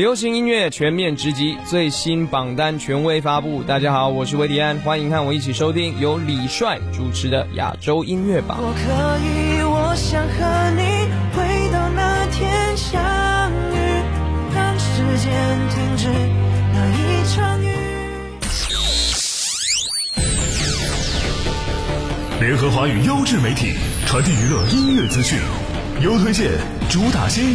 流行音乐全面直击，最新榜单权威发布。大家好，我是维迪安，欢迎和我一起收听由李帅主持的亚洲音乐榜。我可以，我想和你回到那天相遇，让时间停止那一场雨。联合华语优质媒体，传递娱乐音乐资讯，优推荐，主打新，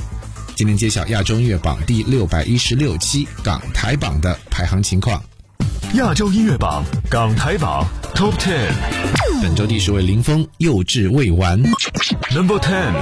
今天揭晓亚洲音乐榜第六百一十六期港台榜的排行情况。亚洲音乐榜港台榜 Top Ten，本周第十位林峰《幼稚未完》，Number Ten。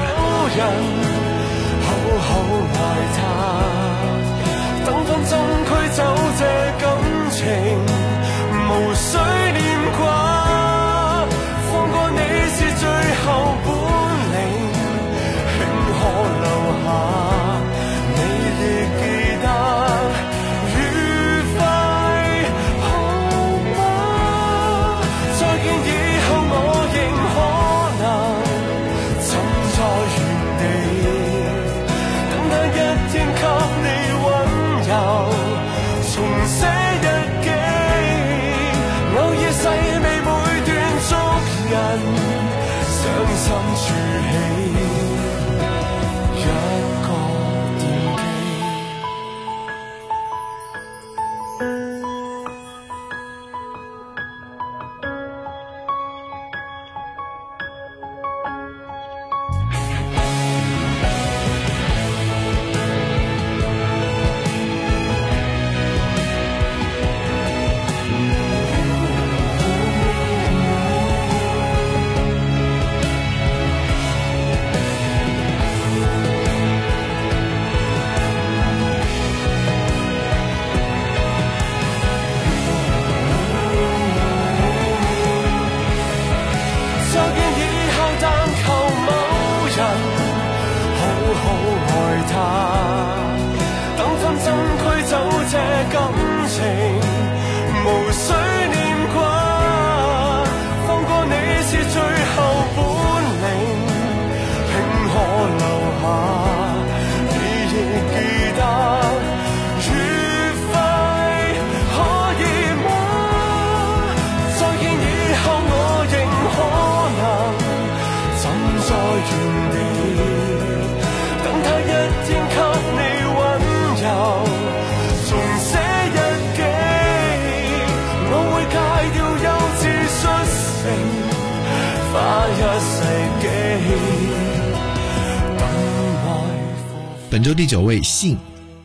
本周第九位，信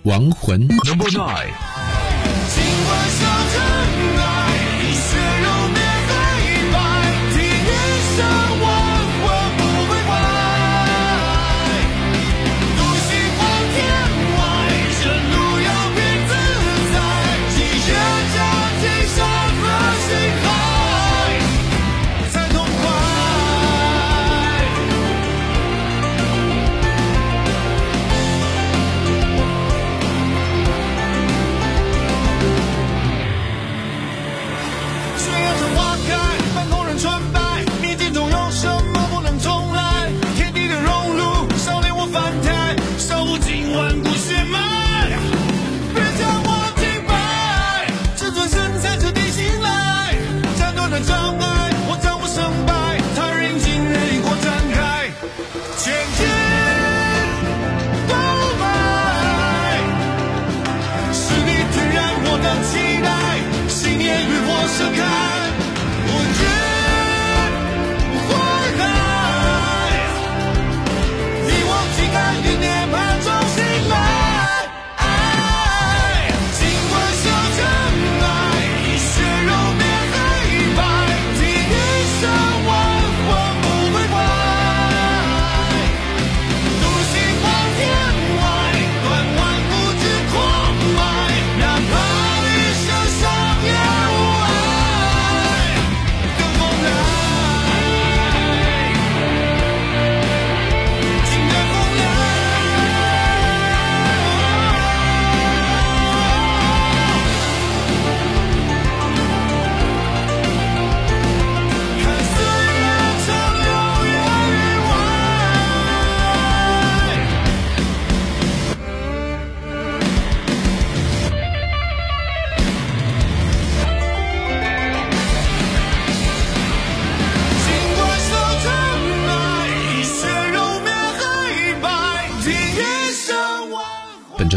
亡魂。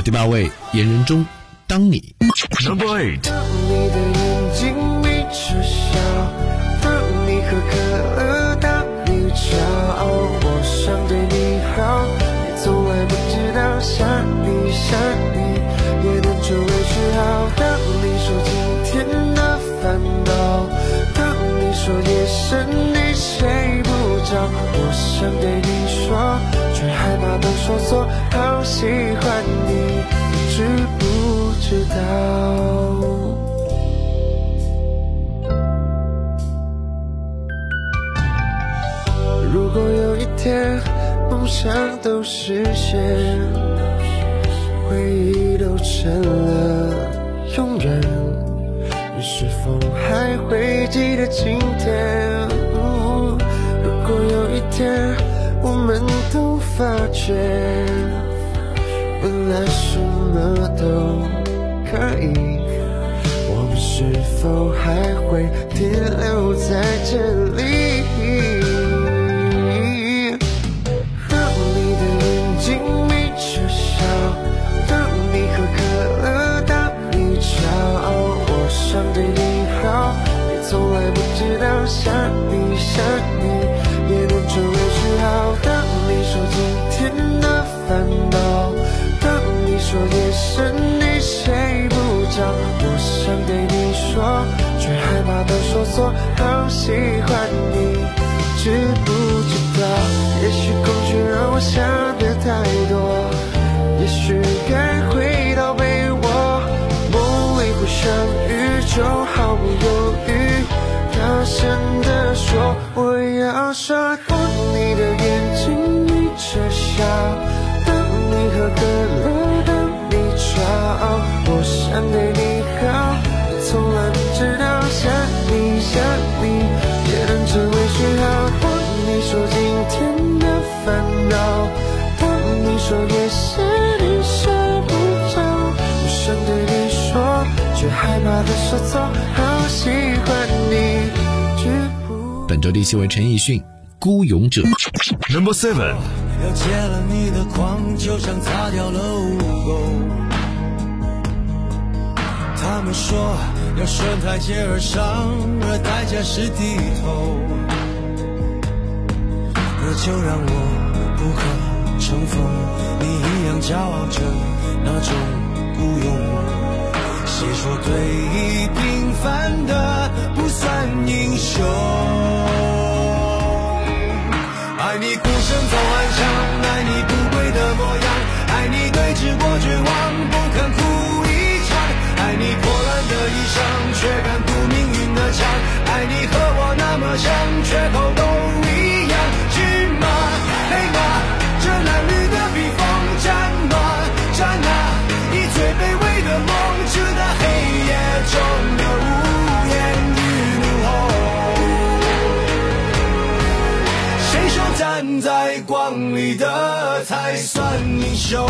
第八位，严仁中，当你。Number eight. 当你的眼睛眯着笑，当你喝可乐，当你骄傲，我想对你好，你从来不知道想你想你也能成为嗜好。当你说今天的烦恼，当你说夜深你睡不着，我想对你说，却害怕都说错，好喜欢你，知不知道？如果有一天梦想都实现，回忆都成了永远，你是否还会记得今天？发觉，原来什么都可以。我们是否还会停留在这里？当你的眼睛眯着笑，当你喝可乐，当你骄傲，我想对你好，你从来不知道想你想你也能成为烦恼，当你说夜深你睡不着，我想对你说，却害怕都说错，好喜欢你，知不知道？也许恐惧让我想的太多，也许该回到被窝，梦里互相遇就毫不犹豫，大声地说我要说，却害怕的说错，好喜欢你，知不？本周第七位陈奕迅，《孤勇者》。Number seven. 要戒了你的狂，就像擦掉了污垢。他们说要顺台阶而上，而代价是低头。那就让我不可乘风，你一样骄傲着那种孤勇。谁说对弈平凡的不算英雄？爱你孤身走暗巷，算英雄？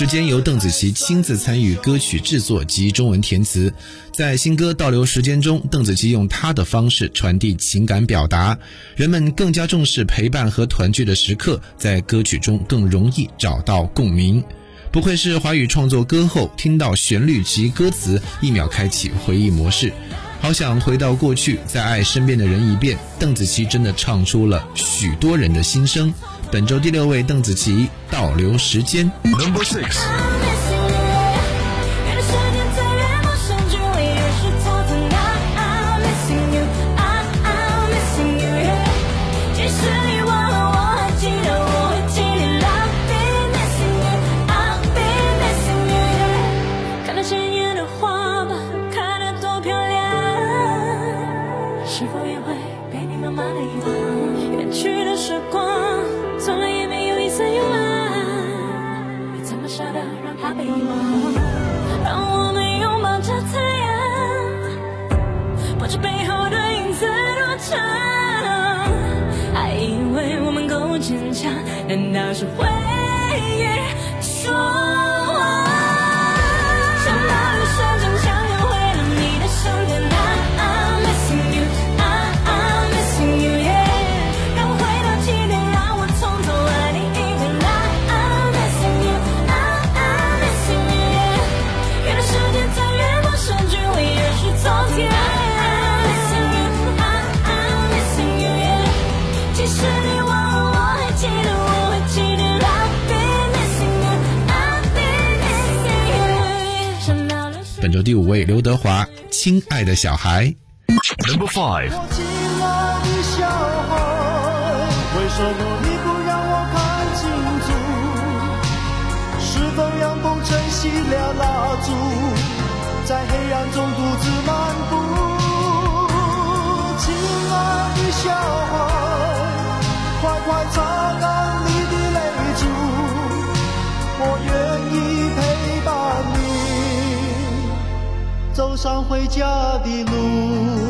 时间由邓紫棋亲自参与歌曲制作及中文填词，在新歌《倒流时间》中，邓紫棋用她的方式传递情感表达，人们更加重视陪伴和团聚的时刻，在歌曲中更容易找到共鸣。不愧是华语创作歌后，听到旋律及歌词，一秒开启回忆模式。好想回到过去，再爱身边的人一遍。邓紫棋真的唱出了许多人的心声。本周第六位，邓紫棋《倒流时间》。Number six. 难本周第五位刘德华，《亲爱的小孩》。Number five，我亲爱的小孩，为什么你不让我看清楚？是否让风吹熄了蜡烛，在黑暗中独自漫步？亲爱的小孩，快快擦干你的泪珠，我愿意走上回家的路。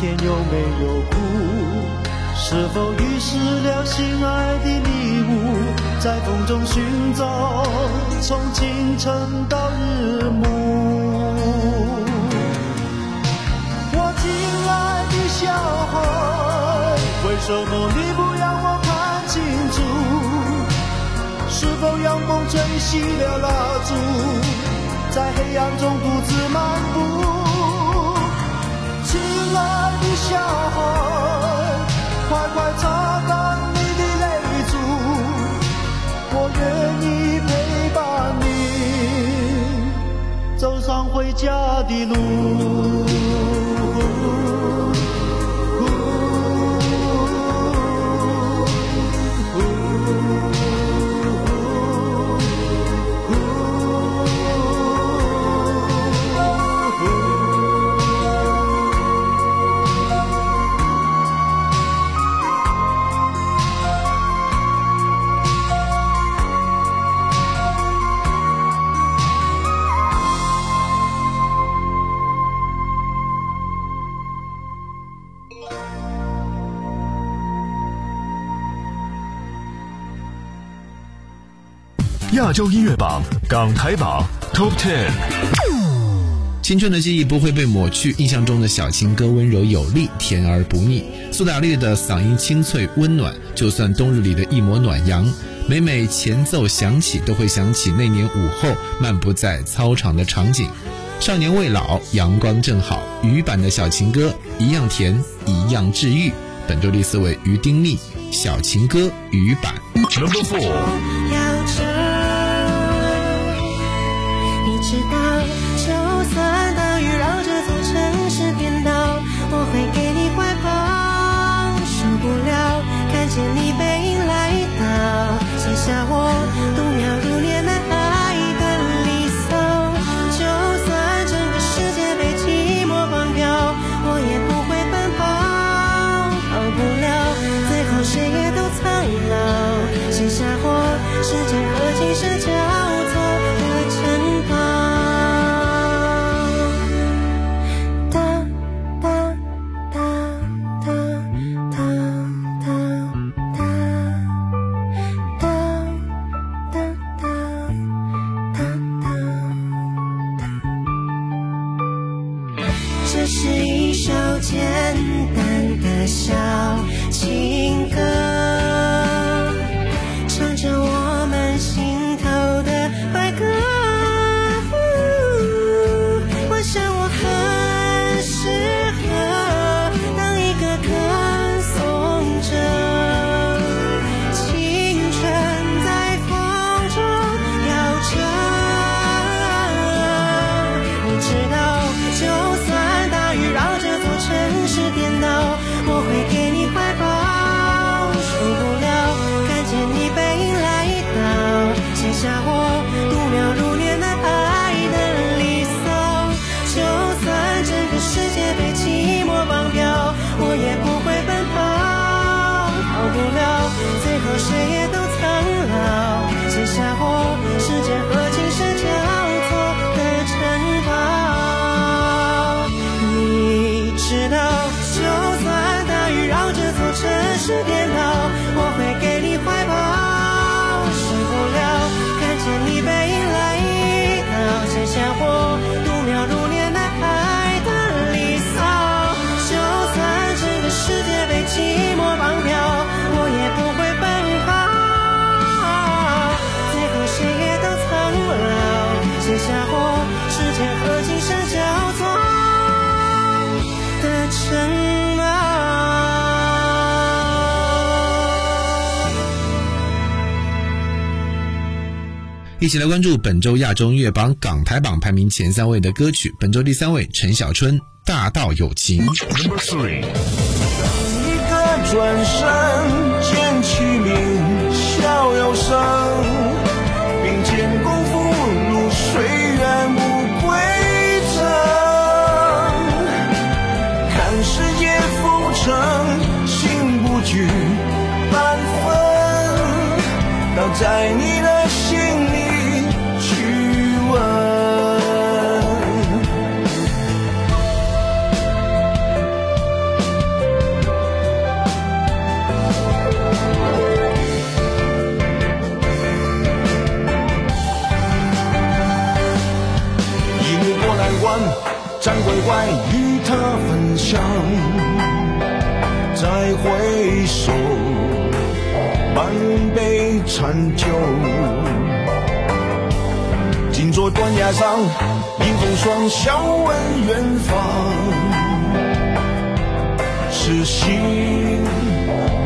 天有没有哭？是否遗失了心爱的礼物，在风中寻找，从清晨到日暮。我亲爱的小孩，为什么你不让我看清楚？是否阳光吹熄了蜡烛，在黑暗中独自漫步？亲爱小孩，快快擦干你的泪珠，我愿意陪伴你走上回家的路。亚洲音乐榜港台榜 Top Ten。青春的记忆不会被抹去，印象中的小情歌温柔有力，甜而不腻。苏打绿的嗓音清脆温暖，就算冬日里的一抹暖阳，每每前奏响起，都会想起那年午后漫步在操场的场景。少年未老，阳光正好，鱼版的小情歌一样甜，一样治愈。本周第四位于丁密，小情歌鱼版。Number Four，知道，就算大雨让这座城市颠倒，我会给你怀抱。受不了看见你背影来到，写下我度秒如年的爱的离骚。就算整个世界被寂寞绑票，我也不会奔跑。逃不了，最后谁也都苍老。写下我时间和今生交一起来关注本周亚洲音乐榜港台榜排名前三位的歌曲。本周第三位，陈小春《大道有情》。Number three. 一个转身，见其名，逍遥生。并肩共赴路，水远不归程。看世界浮沉，心不惧半分。倒在你杯残酒。静坐断崖上，迎风霜，笑问远方。痴心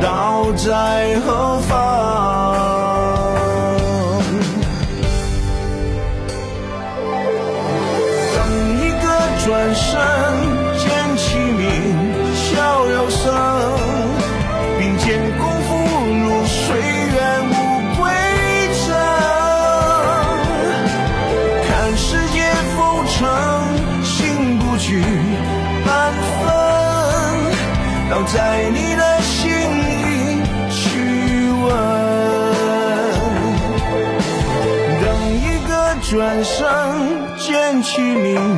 道在何虚名，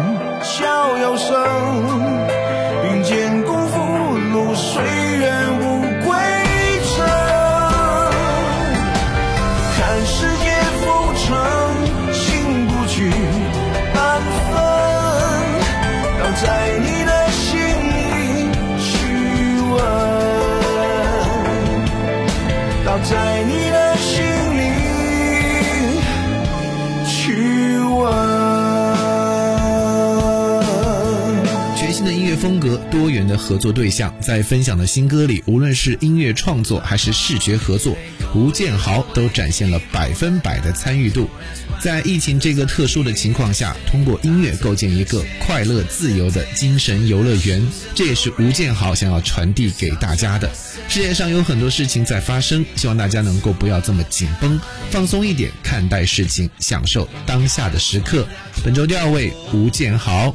的合作对象，在分享的新歌里，无论是音乐创作还是视觉合作，吴建豪都展现了百分百的参与度。在疫情这个特殊的情况下，通过音乐构建一个快乐自由的精神游乐园，这也是吴建豪想要传递给大家的。世界上有很多事情在发生，希望大家能够不要这么紧绷，放松一点看待事情，享受当下的时刻。本周第二位，吴建豪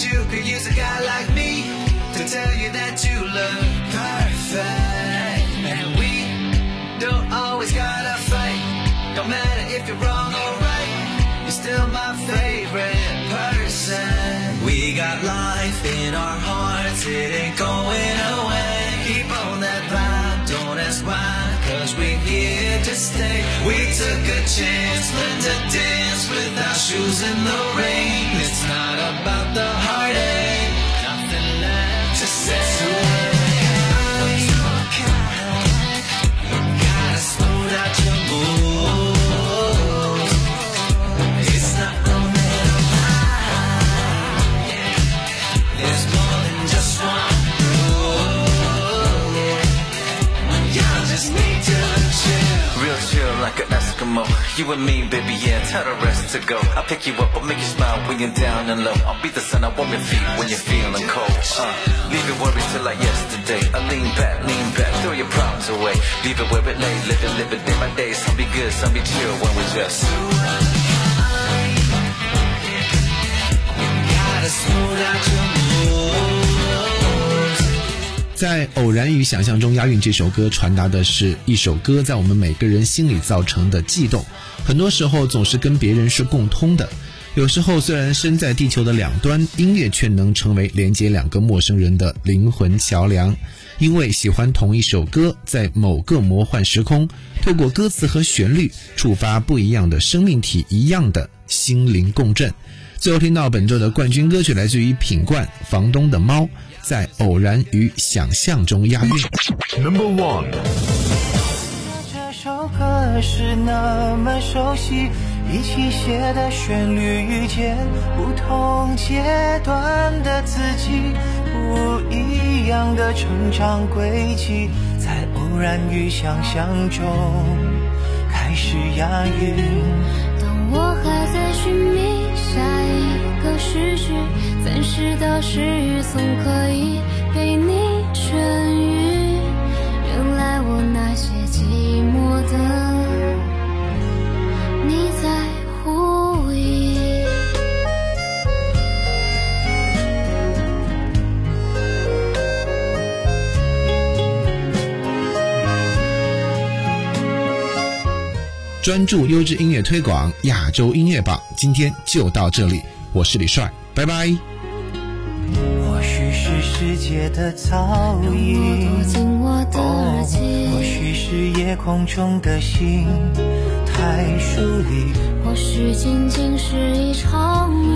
You could use a guy like me to tell you that you look perfect. And we don't always gotta fight. Don't matter if you're wrong or right, you're still my favorite person. We got life in our hearts, it ain't going away. Keep on that vibe, don't ask why, cause we're here to stay. We took a chance, learned to dance with our shoes in the rain. About the heartache, You and me, baby, yeah, tell the rest to go. I'll pick you up, I'll make you smile when you're down and low. I'll be the sun, I warm your feet when you're feeling cold. Uh, leave your worries till like yesterday. I lean back, lean back, throw your problems away. Leave it where it lay, live it, live it day by day. Some be good, some be chill when we just. Gotta smooth out your. 在《偶然与想象中押韵》这首歌传达的是一首歌在我们每个人心里造成的悸动，很多时候总是跟别人是共通的。有时候虽然身在地球的两端，音乐却能成为连接两个陌生人的灵魂桥梁。因为喜欢同一首歌，在某个魔幻时空，透过歌词和旋律，触发不一样的生命体一样的心灵共振。最后听到本周的冠军歌曲来自于品冠《房东的猫》，在偶然与想象中押韵。Number one，这首歌是那么熟悉，一起写的旋律，遇见不同阶段的自己，不一样的成长轨迹，在偶然与想象中开始押韵。我还在寻觅下一个诗句，暂时的失语总可以陪你痊愈。专注优质音乐推广，亚洲音乐榜，今天就到这里，我是李帅，拜拜。或许是世界的噪音，进我的耳机哦或许是夜空中的星太疏离。或许仅仅是一场雨，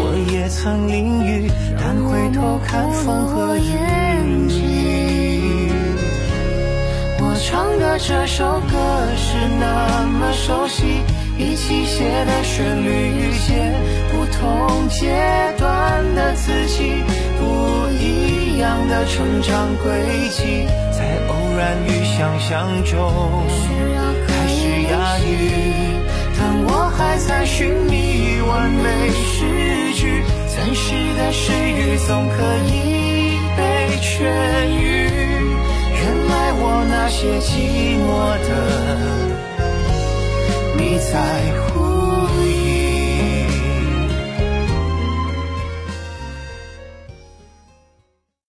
我也曾淋雨，但回头看风和雨。唱的这首歌是那么熟悉，一起写的旋律，遇见不同阶段的自己，不一样的成长轨迹，在偶然与想象中开始押韵。但我还在寻觅完美诗句，暂时的失语总可以被痊愈。我那些寂寞的，你在乎。